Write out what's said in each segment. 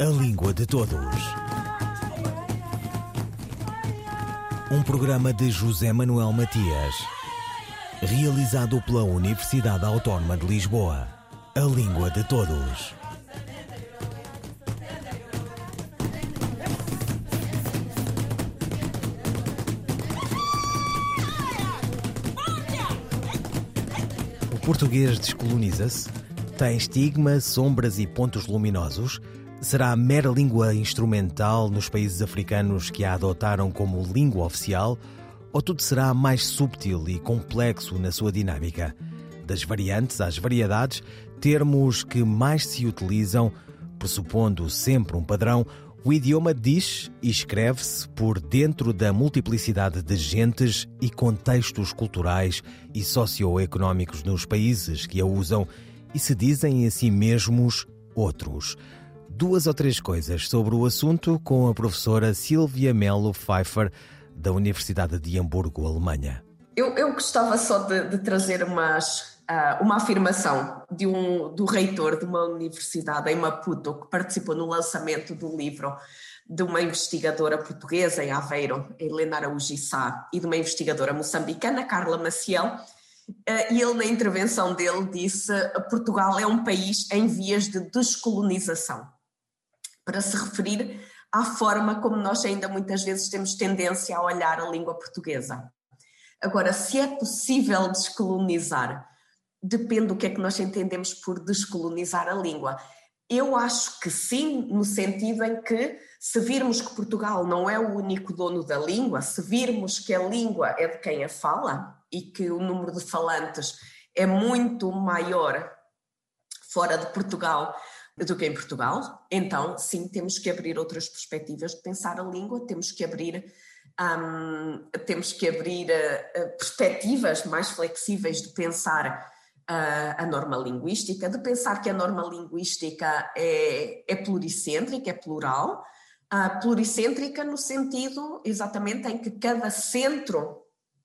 A Língua de Todos. Um programa de José Manuel Matias, realizado pela Universidade Autónoma de Lisboa. A Língua de Todos. O português descoloniza-se? Tem estigma, sombras e pontos luminosos? Será mera língua instrumental nos países africanos que a adotaram como língua oficial? Ou tudo será mais subtil e complexo na sua dinâmica? Das variantes às variedades, termos que mais se utilizam, pressupondo sempre um padrão, o idioma diz e escreve-se por dentro da multiplicidade de gentes e contextos culturais e socioeconómicos nos países que a usam e se dizem a si mesmos outros. Duas ou três coisas sobre o assunto com a professora Silvia Melo Pfeiffer, da Universidade de Hamburgo, Alemanha. Eu, eu gostava só de, de trazer umas, uh, uma afirmação de um, do reitor de uma universidade em Maputo, que participou no lançamento do livro de uma investigadora portuguesa em Aveiro, Helena Araújo Sá, e de uma investigadora moçambicana, Carla Maciel, Uh, e ele, na intervenção dele, disse: Portugal é um país em vias de descolonização, para se referir à forma como nós ainda muitas vezes temos tendência a olhar a língua portuguesa. Agora, se é possível descolonizar, depende do que é que nós entendemos por descolonizar a língua. Eu acho que sim, no sentido em que, se virmos que Portugal não é o único dono da língua, se virmos que a língua é de quem a fala e que o número de falantes é muito maior fora de Portugal do que em Portugal, então sim, temos que abrir outras perspectivas de pensar a língua, temos que abrir. Um, temos que abrir uh, perspectivas mais flexíveis de pensar a norma linguística, de pensar que a norma linguística é, é pluricêntrica, é plural, uh, pluricêntrica no sentido exatamente em que cada centro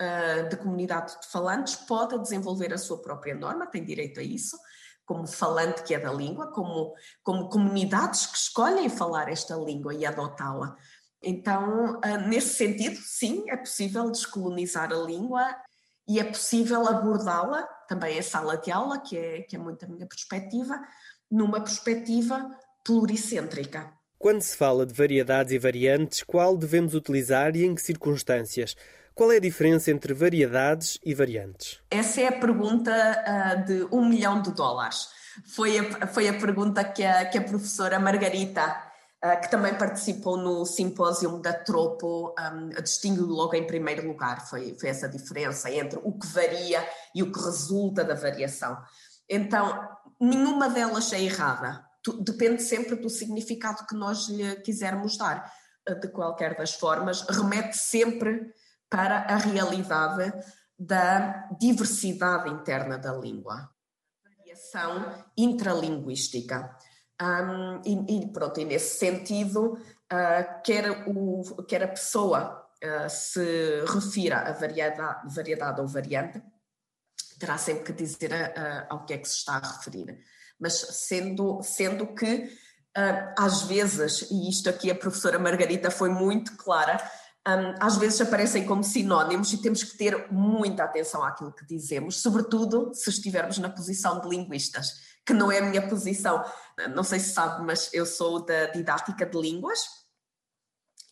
uh, de comunidade de falantes pode desenvolver a sua própria norma, tem direito a isso, como falante que é da língua, como, como comunidades que escolhem falar esta língua e adotá-la. Então, uh, nesse sentido, sim, é possível descolonizar a língua e é possível abordá-la também em sala de aula, que é, que é muito a minha perspectiva, numa perspectiva pluricêntrica. Quando se fala de variedades e variantes, qual devemos utilizar e em que circunstâncias? Qual é a diferença entre variedades e variantes? Essa é a pergunta uh, de um milhão de dólares. Foi a, foi a pergunta que a, que a professora Margarita ah, que também participou no simpósio da Tropo, um, distingue logo em primeiro lugar, foi, foi essa diferença entre o que varia e o que resulta da variação. Então, nenhuma delas é errada, depende sempre do significado que nós lhe quisermos dar. Ah, de qualquer das formas, remete sempre para a realidade da diversidade interna da língua, variação intralinguística. Um, e, e, pronto, e nesse sentido, uh, quer, o, quer a pessoa uh, se refira a variedade, variedade ou variante, terá sempre que dizer ao que é que se está a referir. Mas sendo, sendo que, às vezes, e isto aqui a professora Margarita foi muito clara, às vezes aparecem como sinónimos e temos que ter muita atenção àquilo que dizemos, sobretudo se estivermos na posição de linguistas, que não é a minha posição. Não sei se sabe, mas eu sou da didática de línguas,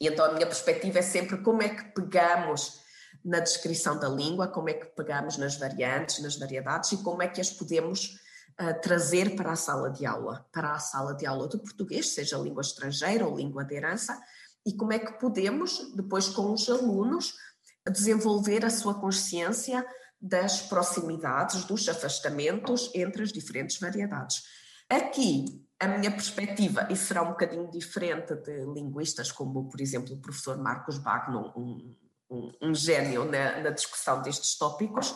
e então a minha perspectiva é sempre como é que pegamos na descrição da língua, como é que pegamos nas variantes, nas variedades e como é que as podemos uh, trazer para a sala de aula, para a sala de aula do português, seja língua estrangeira ou língua de herança, e como é que podemos, depois com os alunos, desenvolver a sua consciência das proximidades, dos afastamentos entre as diferentes variedades. Aqui, a minha perspectiva, e será um bocadinho diferente de linguistas como, por exemplo, o professor Marcos Bagno, um, um, um gênio na, na, discussão destes tópicos,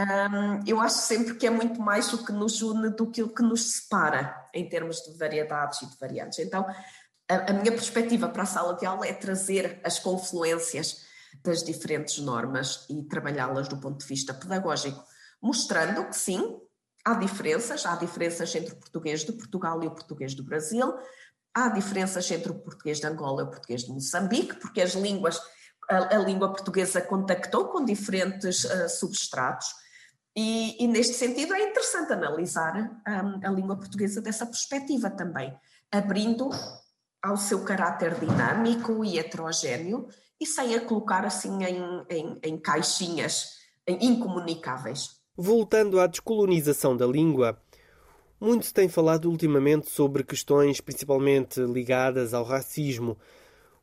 um, eu acho sempre que é muito mais o que nos une do que o que nos separa em termos de variedades e de variantes. Então, a, a minha perspectiva para a sala de aula é trazer as confluências das diferentes normas e trabalhá-las do ponto de vista pedagógico, mostrando que sim, há diferenças, há diferenças entre o português de Portugal e o português do Brasil, Há diferenças entre o português de Angola e o português de Moçambique, porque as línguas, a, a língua portuguesa contactou com diferentes uh, substratos, e, e, neste sentido é interessante analisar um, a língua portuguesa dessa perspectiva também, abrindo ao seu caráter dinâmico e heterogéneo e sem a colocar assim em, em, em caixinhas incomunicáveis. Voltando à descolonização da língua, muito se tem falado ultimamente sobre questões principalmente ligadas ao racismo.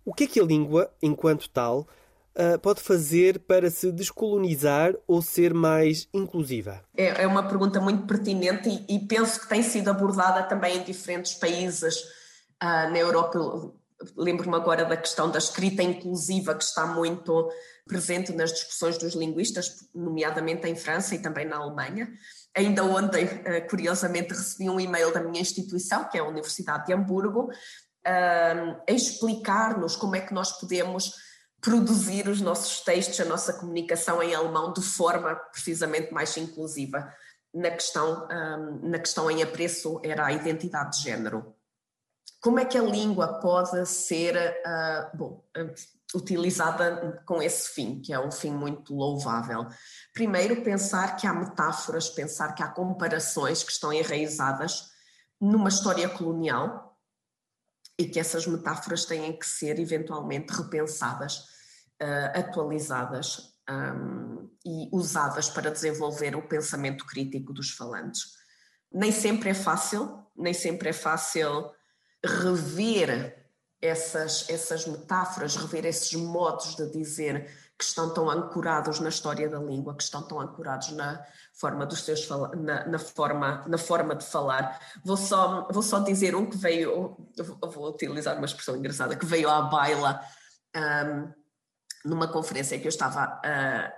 O que é que a língua, enquanto tal, ah, pode fazer para se descolonizar ou ser mais inclusiva? É, é uma pergunta muito pertinente e, penso que tem sido abordada também em diferentes países uh, na Europa. Lembro-me agora da questão da escrita inclusiva, que está muito presente nas discussões dos linguistas, nomeadamente em França e também na Alemanha. Ainda ontem, uh, curiosamente, recebi um e-mail da minha instituição, que é a Universidade de Hamburgo, uh, a explicar-nos como é que nós podemos produzir os nossos textos, a nossa comunicação em alemão de forma precisamente mais inclusiva. Na questão, um, na questão em apreço era a identidade de género. Como é que a língua pode ser uh, bom, utilizada com esse fim, que é um fim muito louvável? Primeiro, pensar que há metáforas, pensar que há comparações que estão enraizadas numa história colonial, e que essas metáforas têm que ser eventualmente repensadas, uh, atualizadas um, e usadas para desenvolver o pensamento crítico dos falantes. Nem sempre é fácil, nem sempre é fácil rever essas, essas metáforas, rever esses modos de dizer que estão tão ancorados na história da língua, que estão tão ancorados na forma dos seus na, na, forma na forma de falar. Vou só vou só dizer um que veio, vou utilizar uma expressão engraçada que veio à baila um, numa conferência que eu estava a,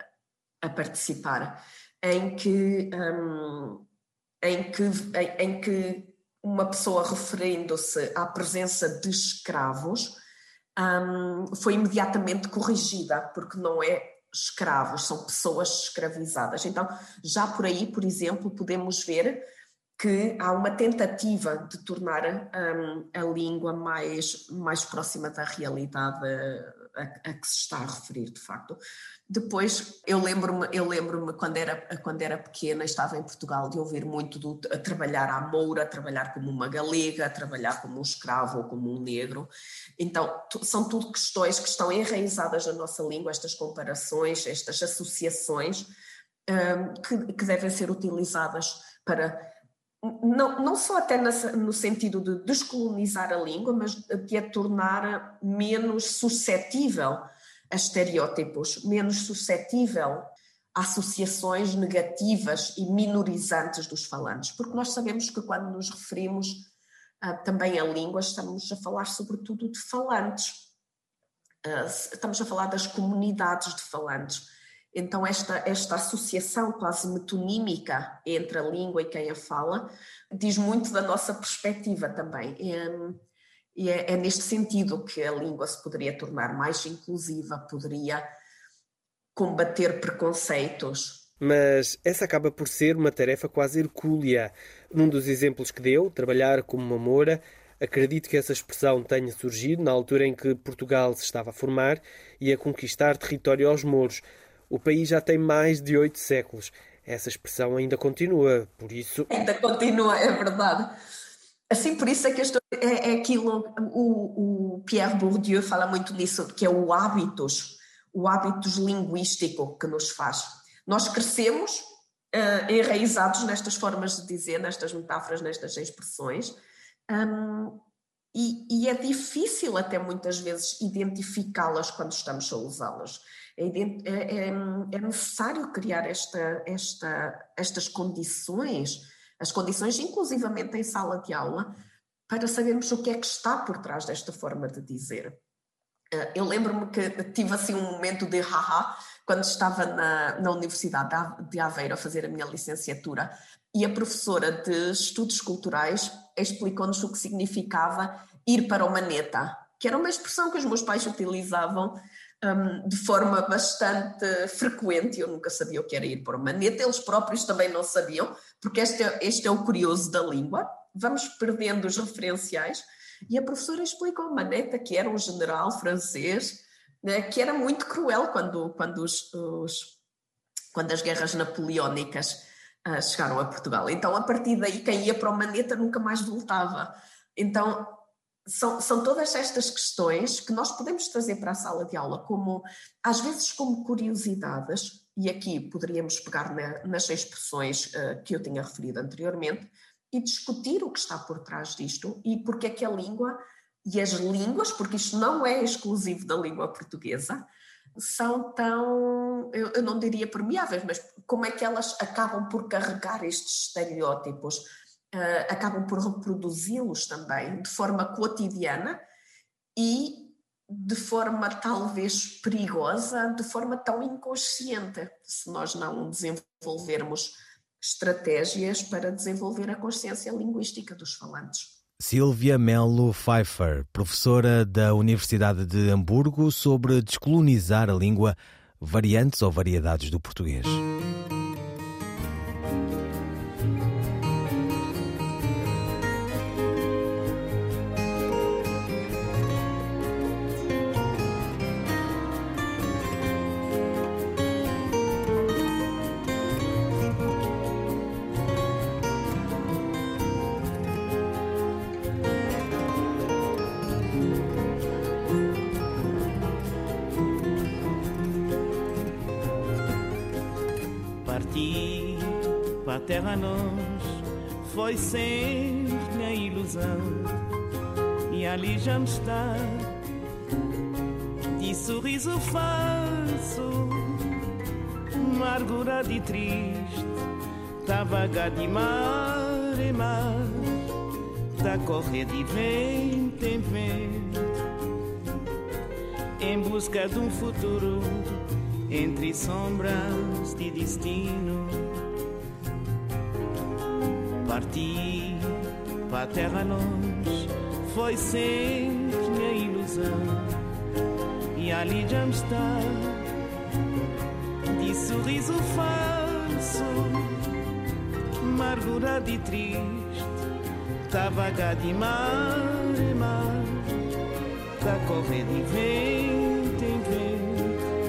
a participar, em que um, em que em, em que uma pessoa referindo-se à presença de escravos um, foi imediatamente corrigida, porque não é escravos, são pessoas escravizadas. Então, já por aí, por exemplo, podemos ver que há uma tentativa de tornar um, a língua mais, mais próxima da realidade a, a, que se está a referir, de facto. Depois, eu lembro-me, eu lembro-me quando era, quando era pequena, estava em Portugal, de ouvir muito do, a trabalhar à moura, a trabalhar como uma galega, a trabalhar como um escravo ou como um negro. Então, são tudo questões que estão enraizadas na nossa língua, estas comparações, estas associações, um, que, que devem ser utilizadas para não, não só até no sentido de descolonizar a língua, mas de a tornar menos suscetível a estereótipos, menos suscetível a associações negativas e minorizantes dos falantes, porque nós sabemos que quando nos referimos uh, também à língua, estamos a falar sobretudo de falantes, uh, estamos a falar das comunidades de falantes. Então, esta, esta associação quase metonímica entre a língua e quem a fala diz muito da nossa perspectiva também. Um, e é, é, neste sentido que a língua se poderia tornar mais inclusiva, poderia combater preconceitos. Mas essa acaba por ser uma tarefa quase hercúlea. Num dos exemplos que deu, trabalhar como uma moura, acredito que essa expressão tenha surgido na altura em que Portugal se estava a formar e a conquistar território aos mouros. O país já tem mais de oito séculos. Essa expressão ainda continua, por isso. Ainda continua, é verdade. Assim, por isso é que estou, é, é aquilo, o, o, Pierre Bourdieu fala muito nisso, que é o hábitos, o hábitos linguístico que nos faz. Nós crescemos uh, enraizados nestas formas de dizer, nestas metáforas, nestas expressões, um, e, e, é difícil até muitas vezes identificá-las quando estamos a usá-las. É, é, é, é necessário criar esta, esta, estas condições as condições, inclusivamente em sala de aula, para sabermos o que é que está por trás desta forma de dizer. Eh, eu lembro-me que tive assim um momento de haha quando estava na, na Universidade de Aveiro a fazer a minha licenciatura e a professora de Estudos Culturais explicou-nos o que significava ir para o maneta, que era uma expressão que os meus pais utilizavam um, de forma bastante frequente. Eu nunca sabia o que era ir para uma maneta, eles próprios também não sabiam, porque este é, este é o curioso da língua. Vamos perdendo os referenciais E a professora explicou Maneta, que era um general francês, né, que era muito cruel quando, quando, os, os quando as guerras napoleónicas uh, chegaram a Portugal. Então, a partir daí, quem ia para o Maneta nunca mais voltava. Então, são, são todas estas questões que nós podemos trazer para a sala de aula, como às vezes como curiosidades, e aqui poderíamos pegar na, nas expressões uh, que eu tinha referido anteriormente, e discutir o que está por trás disto e porque é que a língua e as línguas, porque isto não é exclusivo da língua portuguesa, são tão, eu, eu não diria permeáveis, mas como é que elas acabam por carregar estes estereótipos, uh, acabam por reproduzi-los também de forma cotidiana e de forma talvez perigosa, de forma tão inconsciente, se nós não desenvolvermos estratégias para desenvolver a consciência linguística dos falantes. Silvia Melo Pfeiffer, professora da Universidade de Hamburgo, sobre descolonizar a língua, variantes ou variedades do português. Terra nós foi sempre minha ilusão. E ali já me está de sorriso falso amargurado e triste tá vaga de mar e mar tá correr de vento em vento em busca de um futuro entre sombras de destino Partir para a terra longe foi sempre minha ilusão. E ali já está. De sorriso falso, amargurado e triste. Tá vaga de mar e mar, tá correr de vento em vento,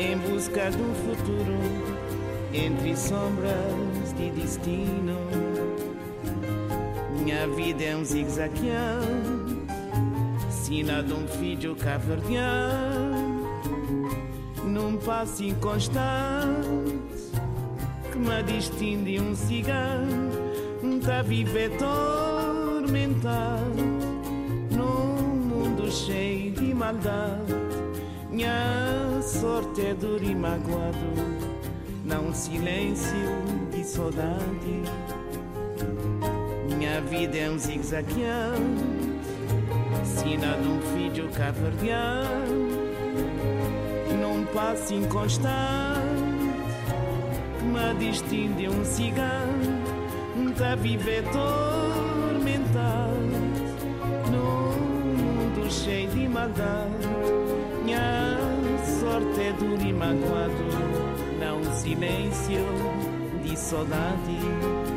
em busca de um futuro entre sombras destino. Minha vida é um zigue-zagueão, sina de um filho caverdiano, num passo inconstante que me distingue um cigano, tá viver tormentado num mundo cheio de maldade. Minha sorte é dura e magoado não silêncio de saudade. Minha vida é um zigue-zagueão, sina de um filho caverdiano, num passo inconstante, que me distingue um cigano, tá viver tormentado, num mundo cheio de maldade. Minha sorte é dura e magoado não silêncio de saudade.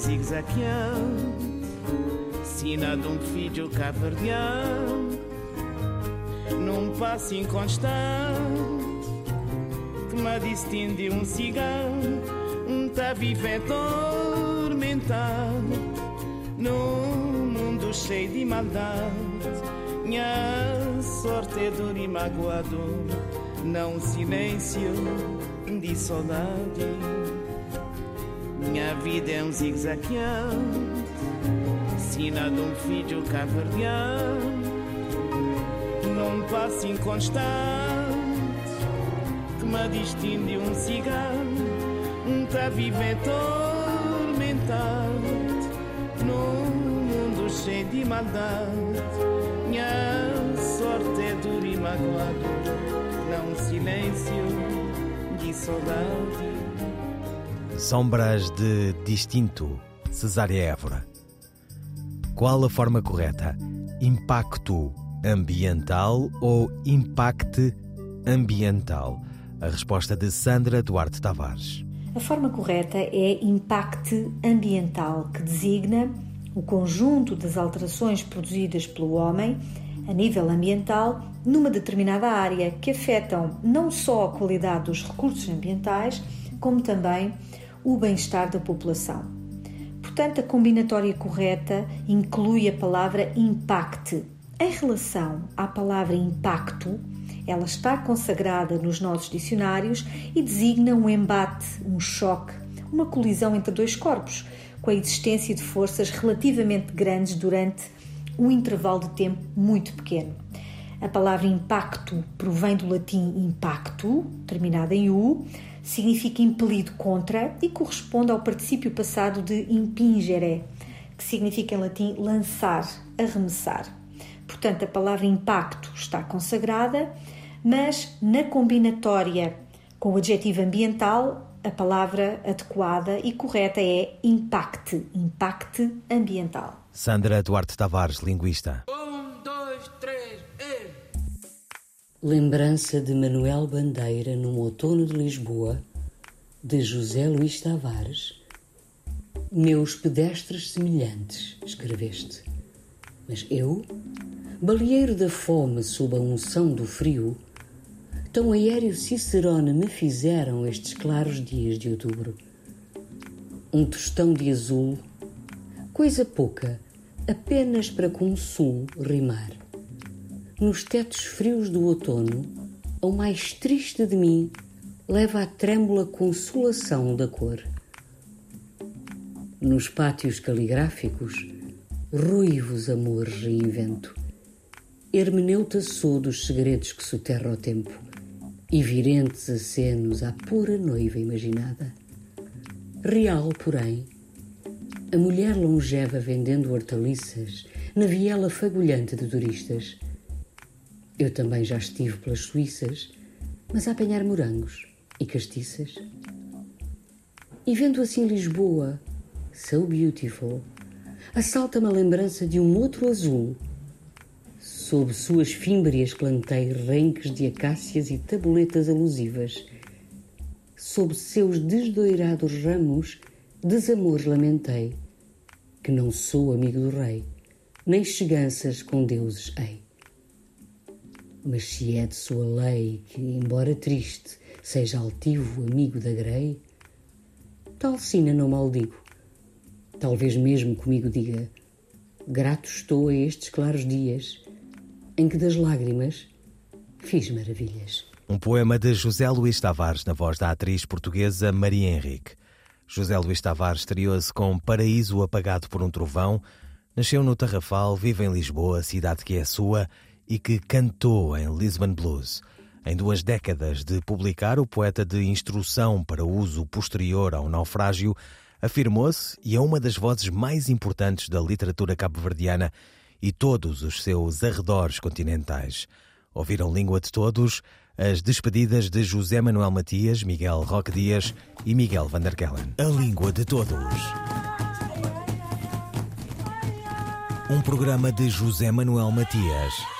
Zigue-zagueando, sina de um filho caverdiano, num passo inconstante, que me distingue um cigano, um tá viver tormentado, num mundo cheio de maldade. Minha sorte é dor e magoado, não silêncio de saudade. Minha vida é um zigue-zagueão, sina de um filho caverdiano, num passo inconstante, que me distingue um cigano, um tá viver tormentado, num maldade. Minha sorte é dura e magoado, não silêncio de saudade. Sombras de Distinto, Cesária Évora. Qual a forma correta? Impacto ambiental ou impacte ambiental? A resposta de Sandra Duarte Tavares. A forma correta é impacte ambiental, que designa o conjunto das alterações produzidas pelo homem a nível ambiental numa determinada área que afetam não só a qualidade dos recursos ambientais, como também o bem-estar da população. Portanto, a combinatória correta inclui a palavra impacte. Em relação à palavra impacto, ela está consagrada nos nossos dicionários e designa um embate, um choque, uma colisão entre dois corpos, com a existência de forças relativamente grandes durante um intervalo de tempo muito pequeno. A palavra impacto provém do latim impacto, terminado em u, significa impelido contra e corresponde ao particípio passado de impingere, que significa em latim lançar, arremessar. Portanto, a palavra impacto está consagrada, mas na combinatória com o adjetivo ambiental, a palavra adequada e correta é impacte, impacte ambiental. Sandra Duarte Tavares, linguista. Lembrança de Manuel Bandeira num outono de Lisboa, de José Luís Tavares. Meus pedestres semelhantes, escreveste. Mas eu, baleeiro da fome sob a unção do frio, tão aéreo Cicerone me fizeram estes claros dias de outubro. Um tostão de azul, coisa pouca, apenas para com sul rimar nos tetos frios do outono, ao mais triste de mim, leva a trêmula consolação da cor. Nos pátios caligráficos, ruivos amores reinvento. Hermeneuta sou dos segredos que soterra o tempo, e virentes acenos à pura noiva imaginada. Real, porém, a mulher longeva vendendo hortaliças na viela fagulhante de turistas eu também já estive pelas Suíças, mas a apanhar morangos e castiças. E vendo assim Lisboa, so beautiful, assalta-me a lembrança de um outro azul. Sob suas fímbrias plantei renques de acácias e tabuletas alusivas. Sob seus desdoirados ramos, desamor lamentei, que não sou amigo do rei, nem cheganças com deuses hei. Mas se é de sua lei que, embora triste, seja altivo amigo da grei, tal sina não maldigo. Talvez mesmo comigo diga: Grato estou a estes claros dias em que das lágrimas fiz maravilhas. Um poema de José Luís Tavares, na voz da atriz portuguesa Maria Henrique. José Luís Tavares estreou-se com Paraíso Apagado por um Trovão, nasceu no Tarrafal, vive em Lisboa, cidade que é sua, e que cantou em Lisbon Blues. Em duas décadas de publicar, o poeta de instrução para uso posterior ao naufrágio afirmou-se e é uma das vozes mais importantes da literatura cabo-verdiana e todos os seus arredores continentais. Ouviram Língua de Todos as despedidas de José Manuel Matias, Miguel Roque Dias e Miguel van der Kellen. A Língua de Todos. Um programa de José Manuel Matias